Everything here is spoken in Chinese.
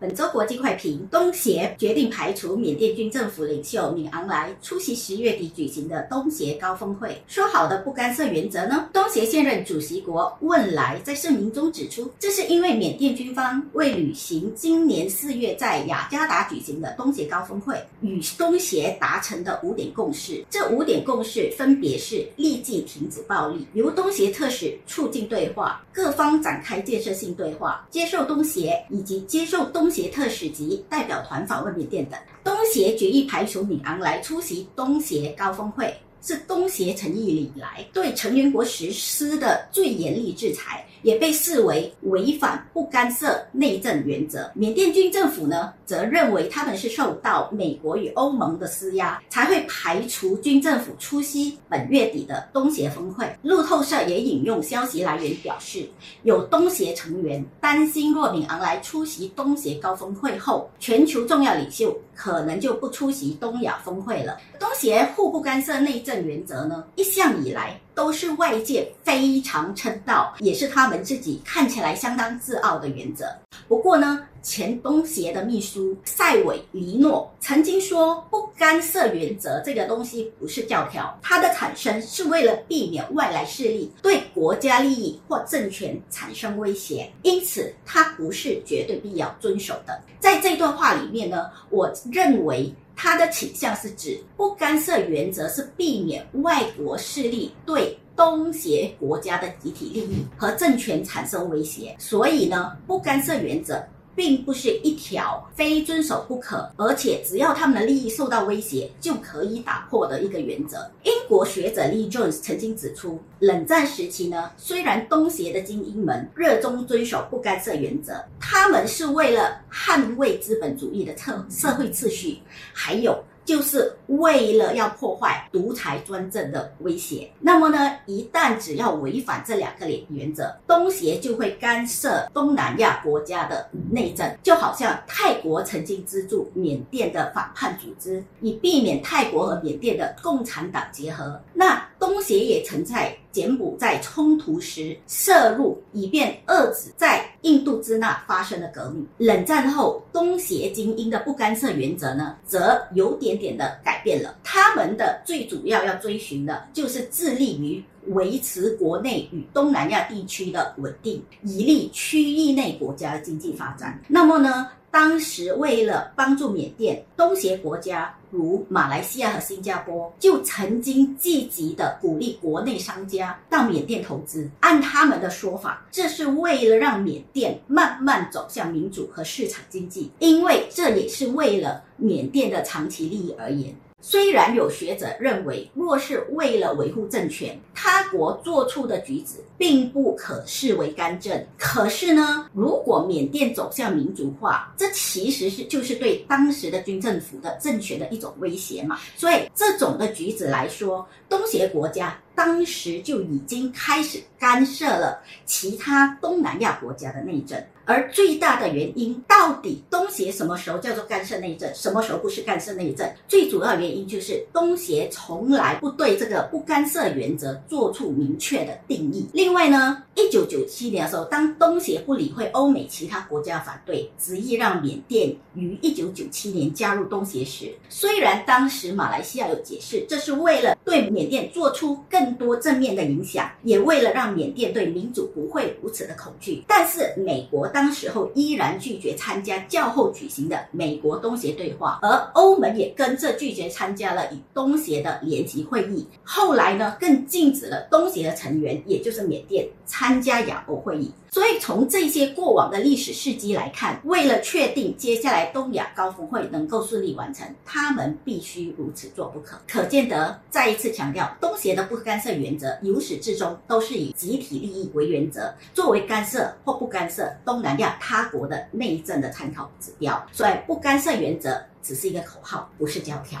本周国际快评：东协决定排除缅甸军政府领袖敏昂莱出席十月底举行的东协高峰会。说好的不干涉原则呢？东协现任主席国汶莱在声明中指出，这是因为缅甸军方未履行今年四月在雅加达举行的东协高峰会与东协达成的五点共识。这五点共识分别是：立即停止暴力，由东协特使促进对话，各方展开建设性对话，接受东协以及接受东。东协特使级代表团访问缅甸等，东协决议排除敏昂来出席东协高峰会。是东协成立以来对成员国实施的最严厉制裁，也被视为违反不干涉内政原则。缅甸军政府呢，则认为他们是受到美国与欧盟的施压，才会排除军政府出席本月底的东协峰会。路透社也引用消息来源表示，有东协成员担心，若敏昂莱出席东协高峰会后，全球重要领袖可能就不出席东亚峰会了。东协互不干涉内政原则呢，一向以来都是外界非常称道，也是他们自己看起来相当自傲的原则。不过呢，前东协的秘书塞韦尼诺曾经说，不干涉原则这个东西不是教条，它的产生是为了避免外来势力对国家利益或政权产生威胁，因此它不是绝对必要遵守的。在这段话里面呢，我认为。他的倾向是指不干涉原则是避免外国势力对东协国家的集体利益和政权产生威胁，所以呢，不干涉原则。并不是一条非遵守不可，而且只要他们的利益受到威胁就可以打破的一个原则。英国学者 Lee Jones 曾经指出，冷战时期呢，虽然东协的精英们热衷遵守不干涉原则，他们是为了捍卫资本主义的社社会秩序，还有。就是为了要破坏独裁专政的威胁。那么呢，一旦只要违反这两个原原则，东协就会干涉东南亚国家的内政，就好像泰国曾经资助缅甸的反叛组织，以避免泰国和缅甸的共产党结合。那协也曾在柬埔寨冲突时涉入，以便遏制在印度支那发生的革命。冷战后，东协精英的不干涉原则呢，则有点点的改变了。他们的最主要要追寻的，就是致力于维持国内与东南亚地区的稳定，以利区域内国家的经济发展。那么呢，当时为了帮助缅甸，东协国家如马来西亚和新加坡就曾经积极地鼓励国内商家到缅甸投资。按他们的说法，这是为了让缅甸慢慢走向民主和市场经济，因为这也是为了缅甸的长期利益而言。虽然有学者认为，若是为了维护政权，他国做出的举止并不可视为干政。可是呢，如果缅甸走向民主化，这其实是就是对当时的军政府的政权的一种威胁嘛。所以，这种的举止来说，东协国家当时就已经开始干涉了其他东南亚国家的内政。而最大的原因，到底东协什么时候叫做干涉内政，什么时候不是干涉内政？最主要原因就是东协从来不对这个不干涉原则做出明确的定义。另外呢，一九九七年的时候，当东协不理会欧美其他国家反对，执意让缅甸于一九九七年加入东协时，虽然当时马来西亚有解释，这是为了对缅甸做出更多正面的影响，也为了让缅甸对民主不会如此的恐惧，但是美国当。时候依然拒绝参加较后举行的美国东协对话，而欧盟也跟着拒绝参加了与东协的联席会议。后来呢，更禁止了东协的成员，也就是缅甸参加亚欧会议。所以从这些过往的历史事迹来看，为了确定接下来东亚高峰会能够顺利完成，他们必须如此做不可。可见得再一次强调，东协的不干涉原则由始至终都是以集体利益为原则，作为干涉或不干涉东南亚他国的内政的参考指标。所以不干涉原则只是一个口号，不是教条。